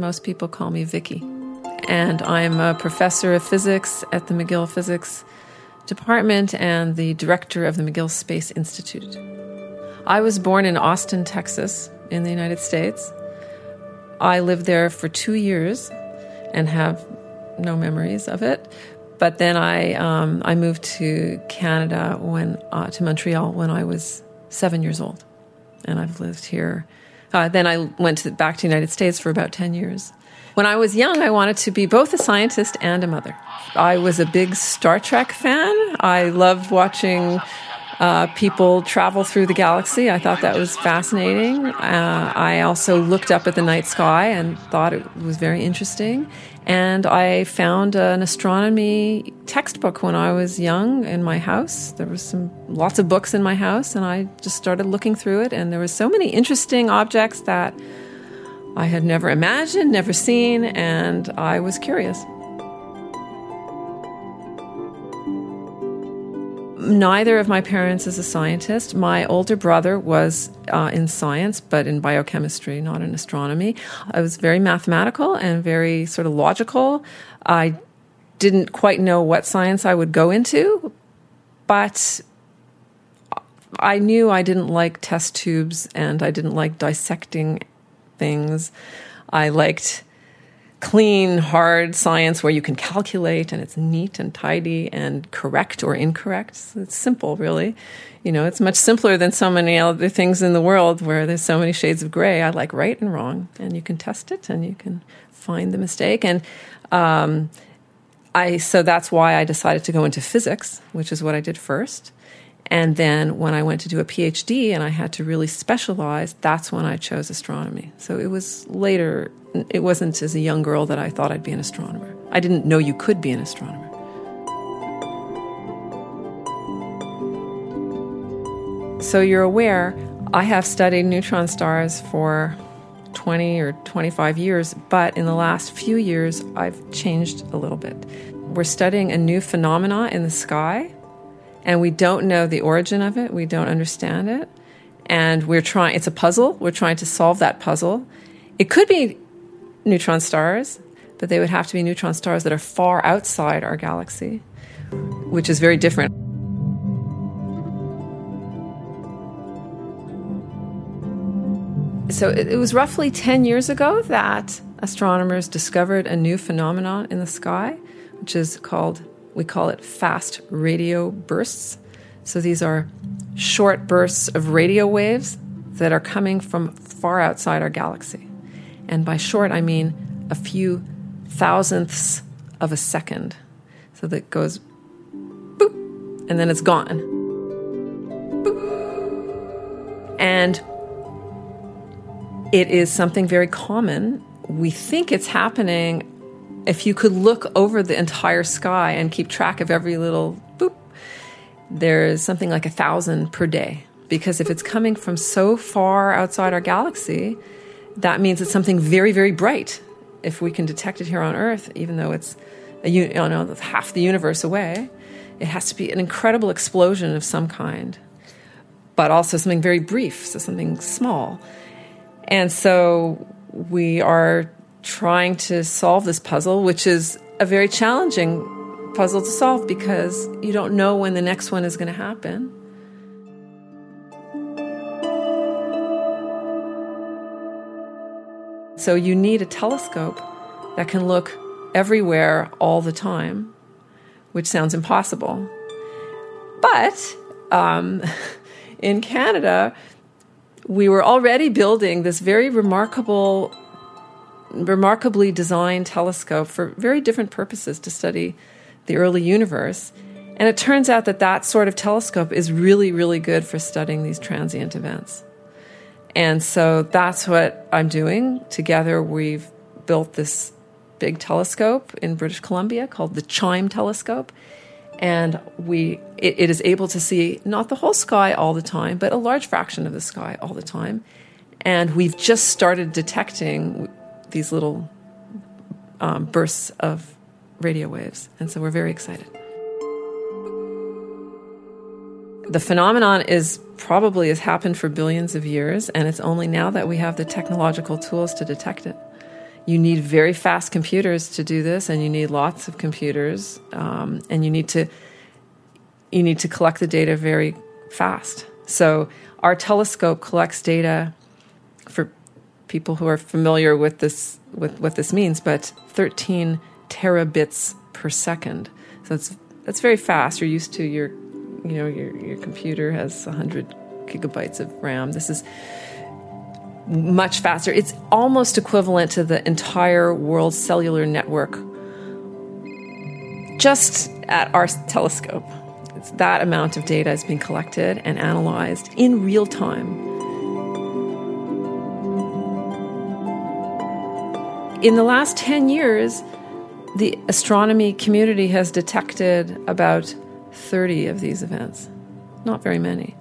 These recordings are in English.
most people call me Vicky. And I'm a professor of physics at the McGill Physics Department and the director of the McGill Space Institute. I was born in Austin, Texas, in the United States. I lived there for two years and have no memories of it. But then I um, I moved to Canada when uh, to Montreal when I was seven years old, and I've lived here. Uh, then I went to, back to the United States for about ten years. When I was young, I wanted to be both a scientist and a mother. I was a big Star Trek fan. I loved watching uh, people travel through the galaxy. I thought that was fascinating. Uh, I also looked up at the night sky and thought it was very interesting. And I found an astronomy textbook when I was young in my house. There was some lots of books in my house, and I just started looking through it. And there were so many interesting objects that I had never imagined, never seen, and I was curious. Neither of my parents is a scientist. My older brother was uh, in science, but in biochemistry, not in astronomy. I was very mathematical and very sort of logical. I didn't quite know what science I would go into, but I knew I didn't like test tubes and I didn't like dissecting things. I liked clean, hard science where you can calculate and it's neat and tidy and correct or incorrect. It's simple, really. You know, it's much simpler than so many other things in the world where there's so many shades of gray. I like right and wrong, and you can test it and you can find the mistake. And um, I so that's why I decided to go into physics, which is what I did first. And then when I went to do a PhD and I had to really specialize, that's when I chose astronomy. So it was later, it wasn't as a young girl that I thought I'd be an astronomer. I didn't know you could be an astronomer. So you're aware, I have studied neutron stars for 20 or 25 years, but in the last few years, I've changed a little bit. We're studying a new phenomena in the sky and we don't know the origin of it, we don't understand it. And we're trying, it's a puzzle, we're trying to solve that puzzle. It could be neutron stars, but they would have to be neutron stars that are far outside our galaxy, which is very different. So it, was roughly 10 years ago that astronomers discovered a new phenomenon in the sky, which is called we call it fast radio bursts. So these are short bursts of radio waves that are coming from far outside our galaxy. And by short, I mean a few thousandths of a second. So that goes boop, and then it's gone. Boop. And it is something very common. We think it's happening if you could look over the entire sky and keep track of every little boop, there's something like a thousand per day. Because if it's coming from so far outside our galaxy, that means it's something very, very bright. If we can detect it here on Earth, even though it's a, you know, half the universe away, it has to be an incredible explosion of some kind, but also something very brief, so something small. And so we are trying to solve this puzzle, which is a very challenging puzzle to solve because you don't know when the next one is going to happen. So you need a telescope that can look everywhere all the time, which sounds impossible. But um, in Canada, we were already building this very remarkable remarkably designed telescope for very different purposes to study the early universe. And it turns out that that sort of telescope is really, really good for studying these transient events. And so that's what I'm doing. Together, we've built this big telescope in British Columbia called the CHIME telescope. And we, it, it is able to see not the whole sky all the time, but a large fraction of the sky all the time. And we've just started detecting these little um, bursts of radio waves. And so we're very excited. The phenomenon is probably has happened for billions of years, and it's only now that we have the technological tools to detect it. You need very fast computers to do this, and you need lots of computers, um, and you need to you need to collect the data very fast. So our telescope collects data for people who are familiar with this with what this means, but 13 terabits per second. So it's that's very fast. You're used to your you know your your computer has 100 gigabytes of RAM. This is much faster. It's almost equivalent to the entire world cellular network just at our telescope. It's that amount of data is being collected and analyzed in real time. In the last 10 years, the astronomy community has detected about 30 of these events, not very many.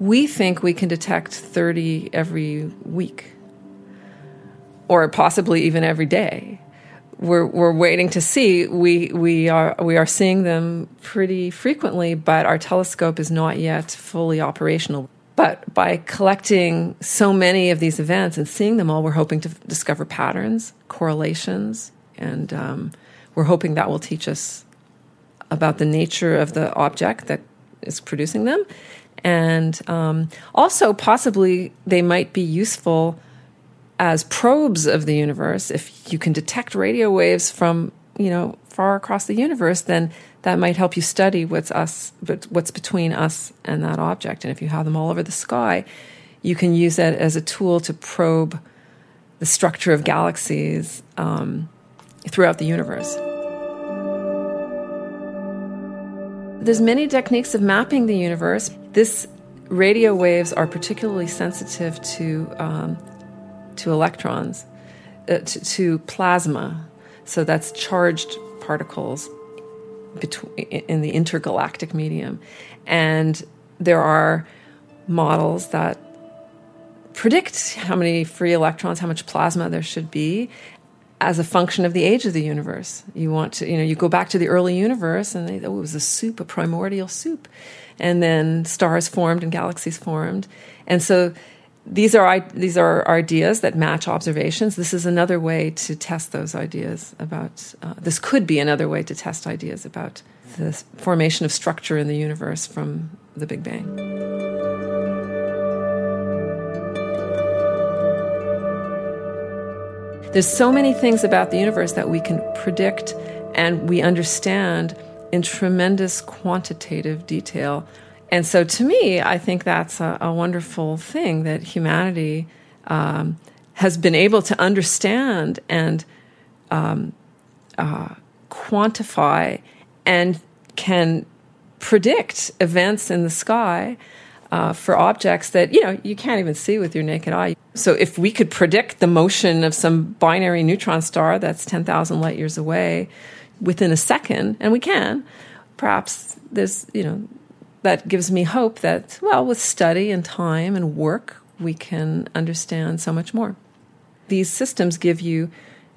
We think we can detect 30 every week, or possibly even every day we're we're waiting to see. We we are we are seeing them pretty frequently, but our telescope is not yet fully operational. But by collecting so many of these events and seeing them all, we're hoping to discover patterns, correlations, and um, we're hoping that will teach us about the nature of the object that is producing them, and um, also possibly they might be useful as probes of the universe, if you can detect radio waves from, you know, far across the universe, then that might help you study what's us, what's between us and that object. And if you have them all over the sky, you can use that as a tool to probe the structure of galaxies um, throughout the universe. There's many techniques of mapping the universe. This radio waves are particularly sensitive to um, to electrons, uh, to, to, plasma. So that's charged particles between, in the intergalactic medium. And there are models that predict how many free electrons, how much plasma there should be as a function of the age of the universe. You want to, you know, you go back to the early universe and they, oh, it was a soup, a primordial soup. And then stars formed and galaxies formed. And so these are these are ideas that match observations. This is another way to test those ideas about. Uh, this could be another way to test ideas about the formation of structure in the universe from the Big Bang. There's so many things about the universe that we can predict and we understand in tremendous quantitative detail and so to me, I think that's a, a wonderful thing that humanity um, has been able to understand and um, uh, quantify and can predict events in the sky uh, for objects that you know you can't even see with your naked eye. So if we could predict the motion of some binary neutron star that's 10,000 light years away within a second, and we can, perhaps there's you know that gives me hope that, well, with study and time and work, we can understand so much more. These systems give you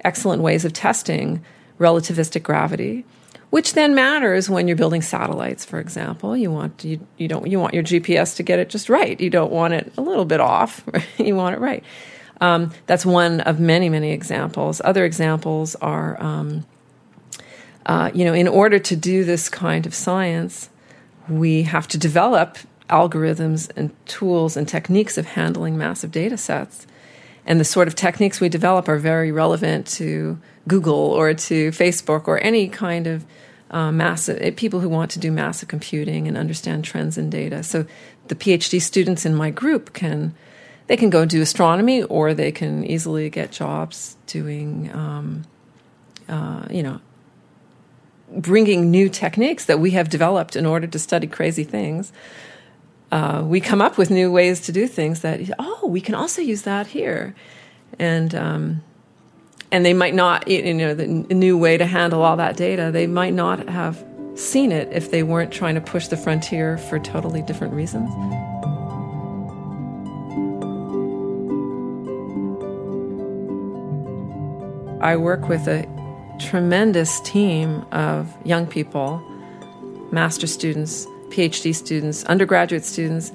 excellent ways of testing relativistic gravity, which then matters when you're building satellites, for example. You want you, you don't you want your GPS to get it just right. You don't want it a little bit off. you want it right. Um, that's one of many many examples. Other examples are, um, uh, you know, in order to do this kind of science, we have to develop algorithms and tools and techniques of handling massive data sets. And the sort of techniques we develop are very relevant to Google or to Facebook or any kind of uh, massive eh, people who want to do massive computing and understand trends in data. So the PhD students in my group can they can go do astronomy or they can easily get jobs doing um, uh, you know bringing new techniques that we have developed in order to study crazy things. Uh, we come up with new ways to do things that oh we can also use that here, and um, and they might not you know the new way to handle all that data. They might not have seen it if they weren't trying to push the frontier for totally different reasons. I work with a tremendous team of young people, master students, PhD students, undergraduate students,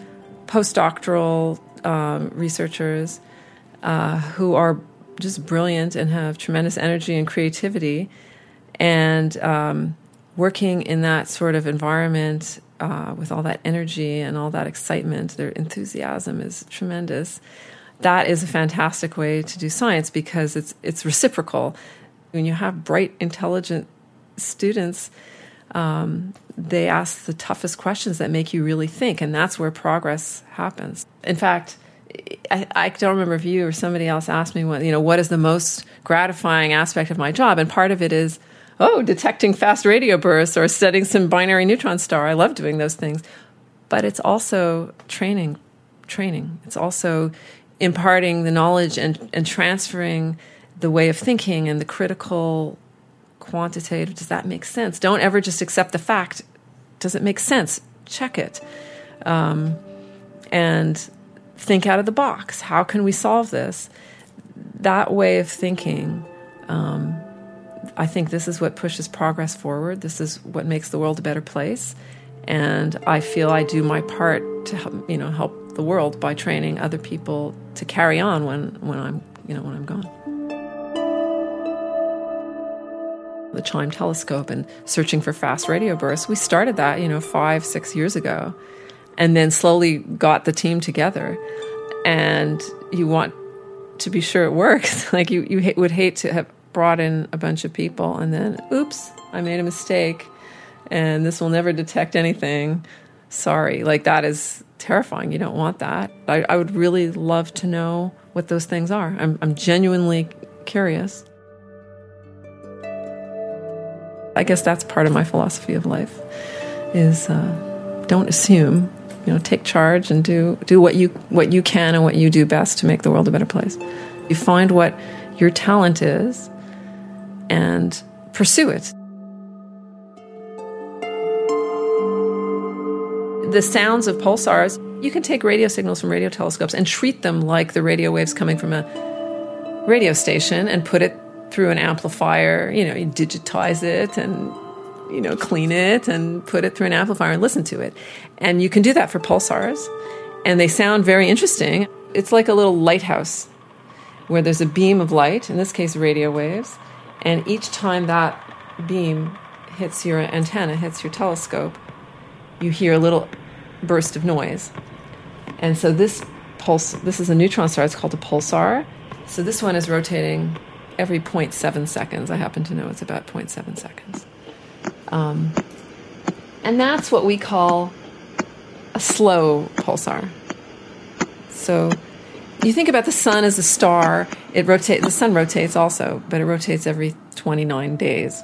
postdoctoral um, researchers uh, who are just brilliant and have tremendous energy and creativity. And um, working in that sort of environment uh, with all that energy and all that excitement, their enthusiasm is tremendous. That is a fantastic way to do science because it's it's reciprocal. When you have bright, intelligent students, um, they ask the toughest questions that make you really think, and that's where progress happens. In fact, I, I, don't remember if you or somebody else asked me what you know what is the most gratifying aspect of my job, and part of it is oh detecting fast radio bursts or studying some binary neutron star. I love doing those things, but it's also training. Training. It's also imparting the knowledge and, and transferring the way of thinking and the critical quantitative. Does that make sense? Don't ever just accept the fact. Does it make sense? Check it. Um, and think out of the box. How can we solve this? That way of thinking, um, I think this is what pushes progress forward. This is what makes the world a better place. And I feel I do my part to help, you know help the world by training other people to carry on when, when I'm you know when I'm gone. The CHIME telescope and searching for fast radio bursts. We started that, you know, five, six years ago and then slowly got the team together. And you want to be sure it works. like you, you would hate to have brought in a bunch of people and then, oops, I made a mistake and this will never detect anything. Sorry. Like that is terrifying. You don't want that. I, I would really love to know what those things are. I'm, I'm genuinely curious. I guess that's part of my philosophy of life is uh, don't assume you know take charge and do do what you what you can and what you do best to make the world a better place. You find what your talent is and pursue it. The sounds of pulsars you can take radio signals from radio telescopes and treat them like the radio waves coming from a radio station and put it through an amplifier you know you digitize it and you know, clean it and put it through an amplifier and listen to it. And you can do that for pulsars, and they sound very interesting. It's like a little lighthouse where there's a beam of light, in this case, radio waves, and each time that beam hits your antenna, hits your telescope, you hear a little burst of noise. And so this pulse, this is a neutron star, it's called a pulsar. So this one is rotating every 0.7 seconds. I happen to know it's about 0.7 seconds. Um, and that's what we call a slow pulsar. So you think about the sun as a star, it rotates the sun rotates also, but it rotates every 29 days.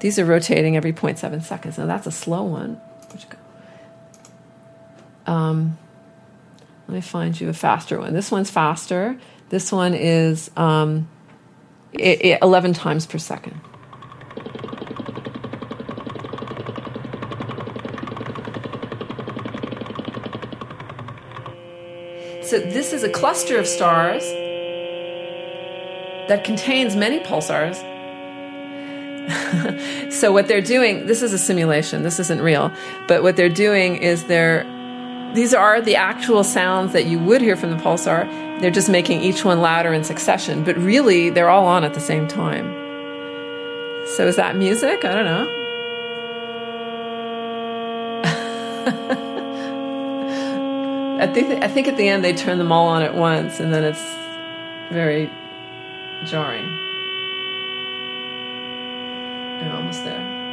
These are rotating every 0.7 seconds. Now that's a slow one. Um, let me find you a faster one. This one's faster. This one is um, it, it 11 times per second. So this is a cluster of stars that contains many pulsars. so what they're doing, this is a simulation. This isn't real, but what they're doing is they're these are the actual sounds that you would hear from the pulsar. They're just making each one louder in succession, but really they're all on at the same time. So is that music? I don't know. I think I think at the end they turn them all on at once, and then it's very jarring. You're almost there.